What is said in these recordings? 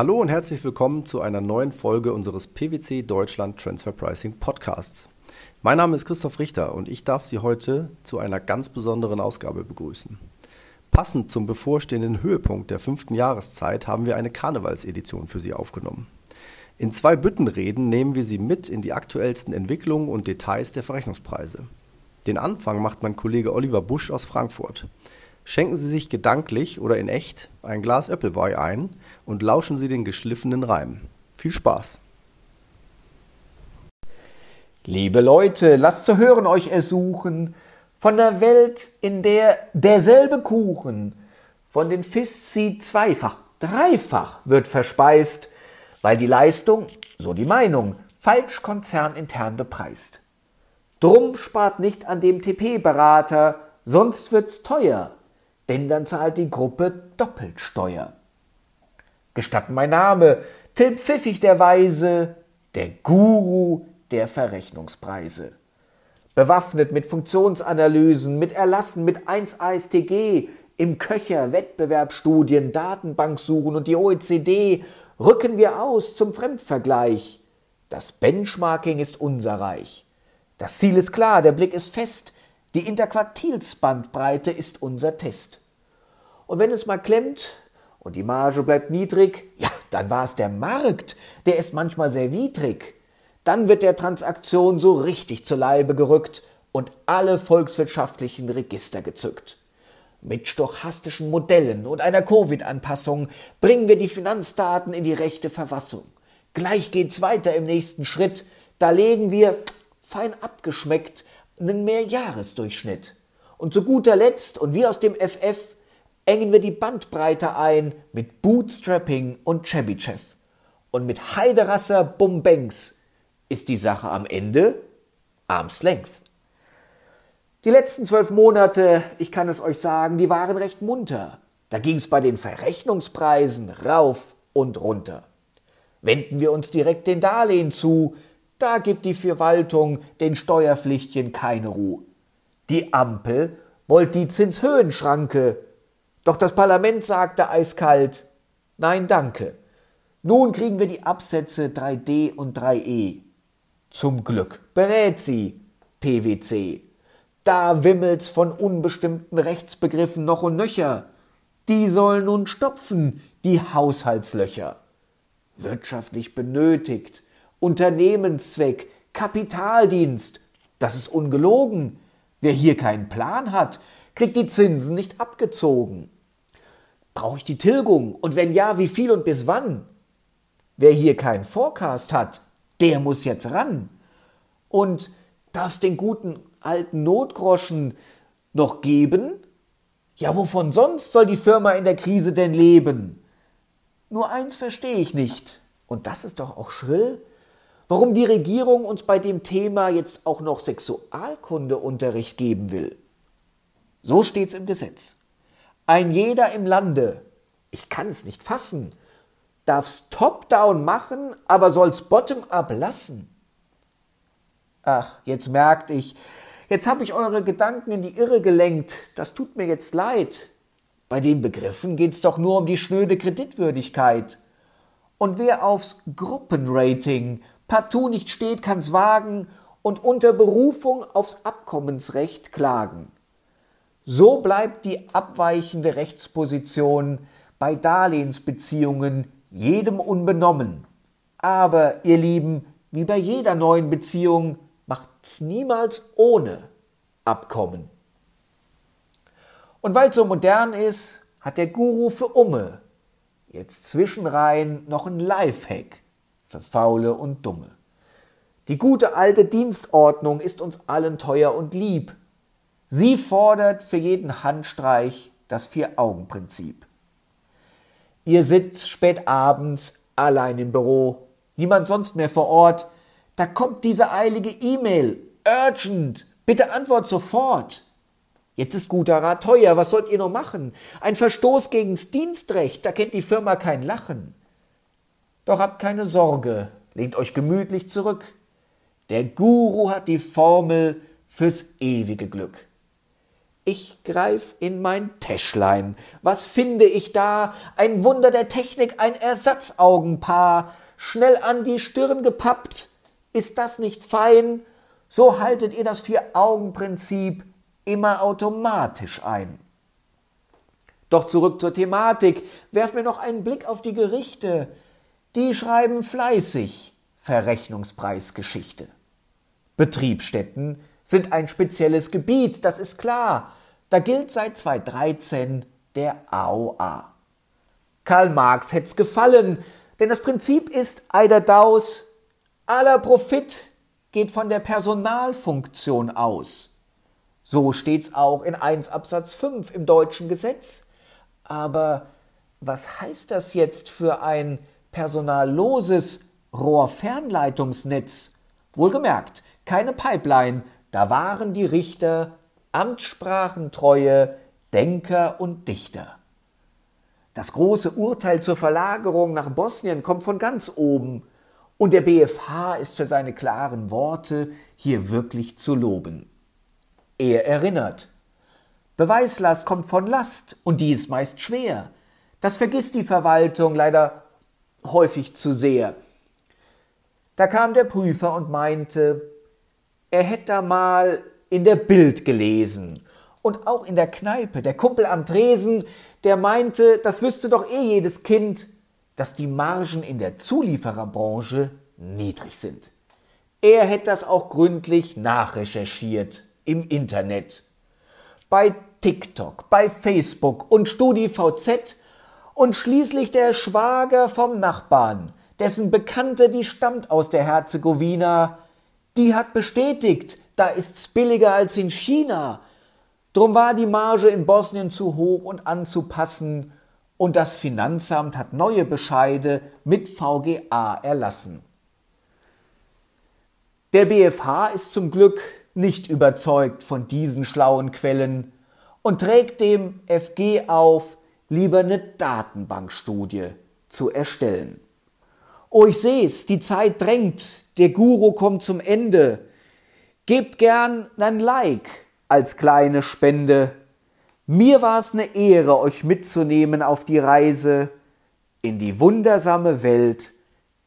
Hallo und herzlich willkommen zu einer neuen Folge unseres PwC Deutschland Transfer Pricing Podcasts. Mein Name ist Christoph Richter und ich darf Sie heute zu einer ganz besonderen Ausgabe begrüßen. Passend zum bevorstehenden Höhepunkt der fünften Jahreszeit haben wir eine Karnevalsedition für Sie aufgenommen. In zwei Büttenreden nehmen wir Sie mit in die aktuellsten Entwicklungen und Details der Verrechnungspreise. Den Anfang macht mein Kollege Oliver Busch aus Frankfurt. Schenken Sie sich gedanklich oder in echt ein Glas Äppelweih ein und lauschen Sie den geschliffenen Reim. Viel Spaß! Liebe Leute, lasst zu hören euch ersuchen von der Welt, in der derselbe Kuchen von den Fiszi zweifach, dreifach wird verspeist, weil die Leistung, so die Meinung, falsch konzernintern bepreist. Drum spart nicht an dem TP-Berater, sonst wird's teuer denn dann zahlt die Gruppe doppelt Steuer. Gestatten mein Name, Till Pfiffig der Weise, der Guru der Verrechnungspreise. Bewaffnet mit Funktionsanalysen, mit Erlassen, mit 1 ASTG, im Köcher Wettbewerbsstudien, Datenbanksuchen und die OECD rücken wir aus zum Fremdvergleich. Das Benchmarking ist unser Reich. Das Ziel ist klar, der Blick ist fest, die Interquartilsbandbreite ist unser Test. Und wenn es mal klemmt und die Marge bleibt niedrig, ja, dann war es der Markt, der ist manchmal sehr widrig. Dann wird der Transaktion so richtig zu Leibe gerückt und alle volkswirtschaftlichen Register gezückt. Mit stochastischen Modellen und einer Covid-Anpassung bringen wir die Finanzdaten in die rechte Verfassung. Gleich geht's weiter im nächsten Schritt. Da legen wir, fein abgeschmeckt, einen Mehrjahresdurchschnitt. Und zu guter Letzt, und wie aus dem FF, engen wir die Bandbreite ein mit Bootstrapping und Chebyshev. Und mit Heiderasser Bumbanks ist die Sache am Ende Arms Length. Die letzten zwölf Monate, ich kann es euch sagen, die waren recht munter. Da ging es bei den Verrechnungspreisen rauf und runter. Wenden wir uns direkt den Darlehen zu, da gibt die Verwaltung den Steuerpflichtchen keine Ruhe. Die Ampel wollte die Zinshöhenschranke, doch das Parlament sagte eiskalt Nein, danke. Nun kriegen wir die Absätze 3d und 3e. Zum Glück berät sie PwC. Da wimmelt's von unbestimmten Rechtsbegriffen noch und nöcher. Die sollen nun stopfen, die Haushaltslöcher. Wirtschaftlich benötigt, Unternehmenszweck, Kapitaldienst. Das ist ungelogen. Wer hier keinen Plan hat, kriegt die Zinsen nicht abgezogen. Brauche ich die Tilgung? Und wenn ja, wie viel und bis wann? Wer hier keinen Forecast hat, der muss jetzt ran. Und darf es den guten alten Notgroschen noch geben? Ja, wovon sonst soll die Firma in der Krise denn leben? Nur eins verstehe ich nicht, und das ist doch auch schrill, warum die Regierung uns bei dem Thema jetzt auch noch Sexualkundeunterricht geben will. So steht's im Gesetz. Ein jeder im Lande, ich kann es nicht fassen, darf's top-down machen, aber soll's bottom-up lassen. Ach, jetzt merkt ich, jetzt habe ich eure Gedanken in die Irre gelenkt, das tut mir jetzt leid. Bei den Begriffen geht's doch nur um die schnöde Kreditwürdigkeit. Und wer aufs Gruppenrating partout nicht steht, kann's wagen und unter Berufung aufs Abkommensrecht klagen. So bleibt die abweichende Rechtsposition bei Darlehensbeziehungen jedem unbenommen. Aber, ihr Lieben, wie bei jeder neuen Beziehung macht's niemals ohne Abkommen. Und weil's so modern ist, hat der Guru für Umme jetzt zwischenrein noch ein Lifehack für Faule und Dumme. Die gute alte Dienstordnung ist uns allen teuer und lieb. Sie fordert für jeden Handstreich das Vier-Augen-Prinzip. Ihr sitzt spät abends allein im Büro, niemand sonst mehr vor Ort. Da kommt diese eilige E-Mail. Urgent! Bitte antwort sofort! Jetzt ist guter Rat teuer, was sollt ihr noch machen? Ein Verstoß gegens Dienstrecht, da kennt die Firma kein Lachen. Doch habt keine Sorge, lehnt euch gemütlich zurück. Der Guru hat die Formel fürs ewige Glück. Ich greif in mein Täschlein. Was finde ich da? Ein Wunder der Technik, ein Ersatzaugenpaar. Schnell an die Stirn gepappt. Ist das nicht fein? So haltet ihr das Vier-Augen-Prinzip immer automatisch ein. Doch zurück zur Thematik. Werf mir noch einen Blick auf die Gerichte. Die schreiben fleißig Verrechnungspreisgeschichte. Betriebsstätten sind ein spezielles Gebiet, das ist klar. Da gilt seit 2013 der AOA. Karl Marx hätt's gefallen, denn das Prinzip ist eider daus, aller Profit geht von der Personalfunktion aus. So steht's auch in 1 Absatz 5 im deutschen Gesetz. Aber was heißt das jetzt für ein personalloses Rohrfernleitungsnetz? Wohlgemerkt, keine Pipeline, da waren die Richter Amtssprachentreue Denker und Dichter. Das große Urteil zur Verlagerung nach Bosnien kommt von ganz oben, und der BFH ist für seine klaren Worte hier wirklich zu loben. Er erinnert, Beweislast kommt von Last, und die ist meist schwer. Das vergisst die Verwaltung leider häufig zu sehr. Da kam der Prüfer und meinte, er hätte da mal in der Bild gelesen. Und auch in der Kneipe, der Kumpel am Tresen, der meinte, das wüsste doch eh jedes Kind, dass die Margen in der Zuliefererbranche niedrig sind. Er hätte das auch gründlich nachrecherchiert im Internet. Bei TikTok, bei Facebook und StudiVZ und schließlich der Schwager vom Nachbarn, dessen Bekannte, die stammt aus der Herzegowina, die hat bestätigt, da ist's billiger als in China. Drum war die Marge in Bosnien zu hoch und anzupassen, und das Finanzamt hat neue Bescheide mit VGA erlassen. Der BFH ist zum Glück nicht überzeugt von diesen schlauen Quellen und trägt dem FG auf, lieber eine Datenbankstudie zu erstellen. Oh, ich seh's, die Zeit drängt, der Guru kommt zum Ende. Gebt gern ein Like als kleine Spende. Mir war's eine Ehre, euch mitzunehmen auf die Reise in die wundersame Welt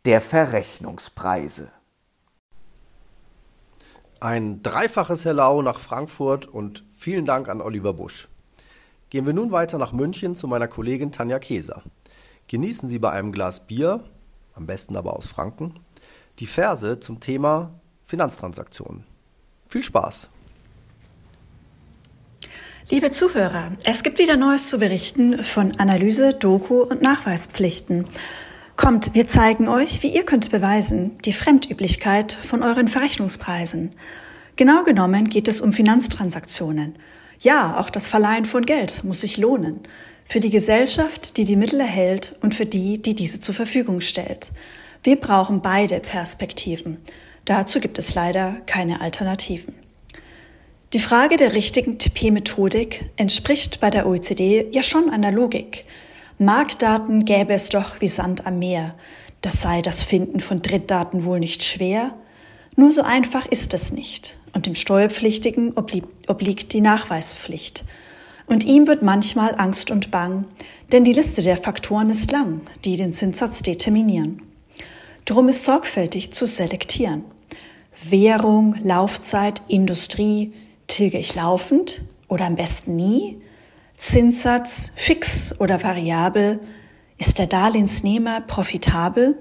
der Verrechnungspreise. Ein dreifaches Hello nach Frankfurt und vielen Dank an Oliver Busch. Gehen wir nun weiter nach München zu meiner Kollegin Tanja Keser. Genießen Sie bei einem Glas Bier, am besten aber aus Franken, die Verse zum Thema Finanztransaktionen. Viel Spaß! Liebe Zuhörer, es gibt wieder Neues zu berichten von Analyse, Doku und Nachweispflichten. Kommt, wir zeigen euch, wie ihr könnt beweisen, die Fremdüblichkeit von euren Verrechnungspreisen. Genau genommen geht es um Finanztransaktionen. Ja, auch das Verleihen von Geld muss sich lohnen. Für die Gesellschaft, die die Mittel erhält und für die, die diese zur Verfügung stellt. Wir brauchen beide Perspektiven. Dazu gibt es leider keine Alternativen. Die Frage der richtigen TP-Methodik entspricht bei der OECD ja schon einer Logik. Marktdaten gäbe es doch wie Sand am Meer. Das sei das Finden von Drittdaten wohl nicht schwer. Nur so einfach ist es nicht. Und dem Steuerpflichtigen obliegt die Nachweispflicht. Und ihm wird manchmal Angst und Bang, denn die Liste der Faktoren ist lang, die den Zinssatz determinieren. Drum ist sorgfältig zu selektieren. Währung, Laufzeit, Industrie, tilge ich laufend oder am besten nie? Zinssatz fix oder variabel? Ist der Darlehensnehmer profitabel?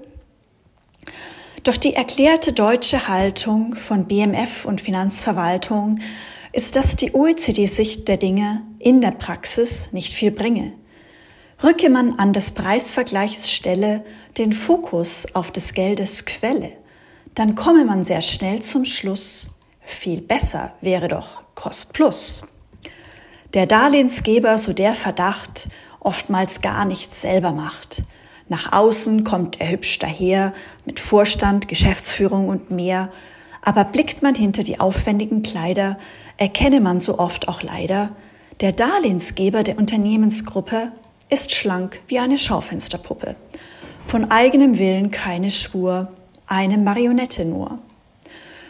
Doch die erklärte deutsche Haltung von BMF und Finanzverwaltung ist, dass die OECD-Sicht der Dinge in der Praxis nicht viel bringe. Rücke man an des Preisvergleichs Stelle den Fokus auf des Geldes Quelle, dann komme man sehr schnell zum Schluss, viel besser wäre doch Kost plus der Darlehensgeber, so der Verdacht, oftmals gar nichts selber macht. Nach außen kommt er hübsch daher, mit Vorstand, Geschäftsführung und mehr, aber blickt man hinter die aufwendigen Kleider, erkenne man so oft auch leider, der Darlehensgeber der Unternehmensgruppe ist schlank wie eine Schaufensterpuppe. Von eigenem Willen keine Spur, eine Marionette nur.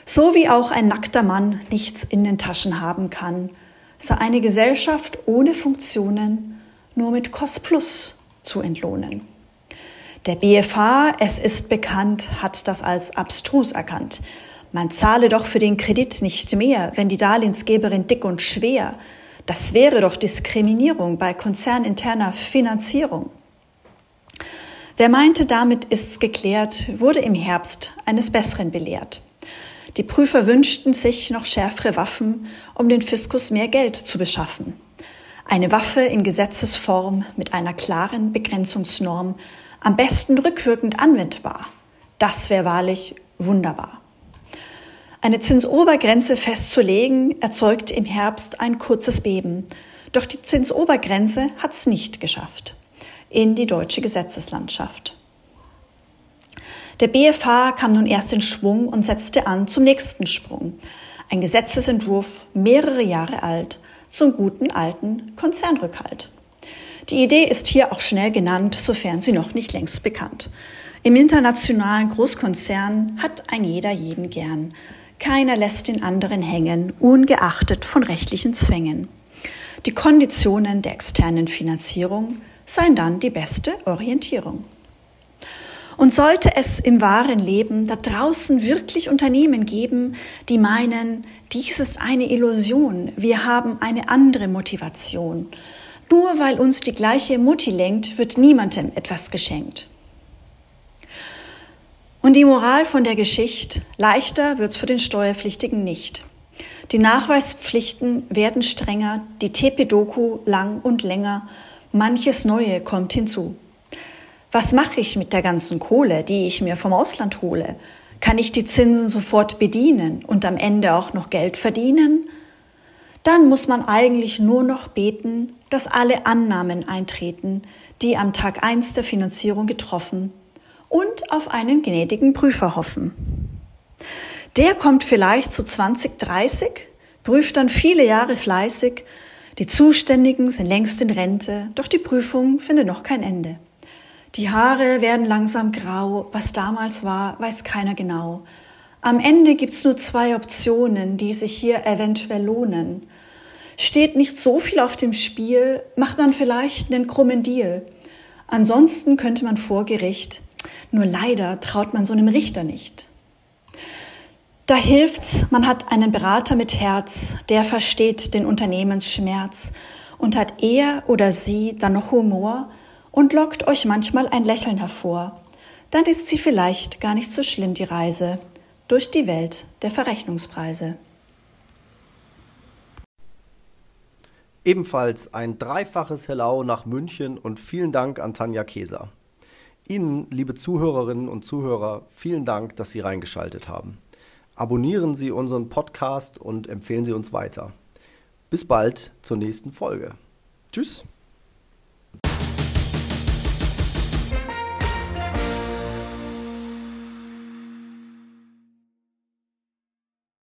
So wie auch ein nackter Mann nichts in den Taschen haben kann, sei eine Gesellschaft ohne Funktionen nur mit Cost Plus zu entlohnen. Der BFH, es ist bekannt, hat das als abstrus erkannt. Man zahle doch für den Kredit nicht mehr, wenn die Darlehensgeberin dick und schwer. Das wäre doch Diskriminierung bei konzerninterner Finanzierung. Wer meinte, damit ist's geklärt, wurde im Herbst eines Besseren belehrt. Die Prüfer wünschten sich noch schärfere Waffen, um den Fiskus mehr Geld zu beschaffen. Eine Waffe in Gesetzesform mit einer klaren Begrenzungsnorm, am besten rückwirkend anwendbar. Das wäre wahrlich wunderbar. Eine Zinsobergrenze festzulegen, erzeugt im Herbst ein kurzes Beben. Doch die Zinsobergrenze hat's nicht geschafft in die deutsche Gesetzeslandschaft. Der BFH kam nun erst in Schwung und setzte an zum nächsten Sprung. Ein Gesetzesentwurf, mehrere Jahre alt, zum guten alten Konzernrückhalt. Die Idee ist hier auch schnell genannt, sofern sie noch nicht längst bekannt. Im internationalen Großkonzern hat ein jeder jeden gern. Keiner lässt den anderen hängen, ungeachtet von rechtlichen Zwängen. Die Konditionen der externen Finanzierung seien dann die beste Orientierung. Und sollte es im wahren Leben da draußen wirklich Unternehmen geben, die meinen, dies ist eine Illusion, wir haben eine andere Motivation. Nur weil uns die gleiche Mutti lenkt, wird niemandem etwas geschenkt. Und die Moral von der Geschichte, leichter wird's für den Steuerpflichtigen nicht. Die Nachweispflichten werden strenger, die TP-Doku lang und länger, manches Neue kommt hinzu. Was mache ich mit der ganzen Kohle, die ich mir vom Ausland hole? Kann ich die Zinsen sofort bedienen und am Ende auch noch Geld verdienen? Dann muss man eigentlich nur noch beten, dass alle Annahmen eintreten, die am Tag 1 der Finanzierung getroffen und auf einen gnädigen Prüfer hoffen. Der kommt vielleicht zu 2030, prüft dann viele Jahre fleißig, die Zuständigen sind längst in Rente, doch die Prüfung findet noch kein Ende. Die Haare werden langsam grau, was damals war, weiß keiner genau. Am Ende gibt's nur zwei Optionen, die sich hier eventuell lohnen. Steht nicht so viel auf dem Spiel, macht man vielleicht einen krummen Deal. Ansonsten könnte man vor Gericht. Nur leider traut man so einem Richter nicht. Da hilft's, man hat einen Berater mit Herz, der versteht den Unternehmensschmerz und hat er oder sie dann noch Humor, und lockt euch manchmal ein Lächeln hervor, dann ist sie vielleicht gar nicht so schlimm, die Reise durch die Welt der Verrechnungspreise. Ebenfalls ein dreifaches Hello nach München und vielen Dank an Tanja Keser. Ihnen, liebe Zuhörerinnen und Zuhörer, vielen Dank, dass Sie reingeschaltet haben. Abonnieren Sie unseren Podcast und empfehlen Sie uns weiter. Bis bald zur nächsten Folge. Tschüss.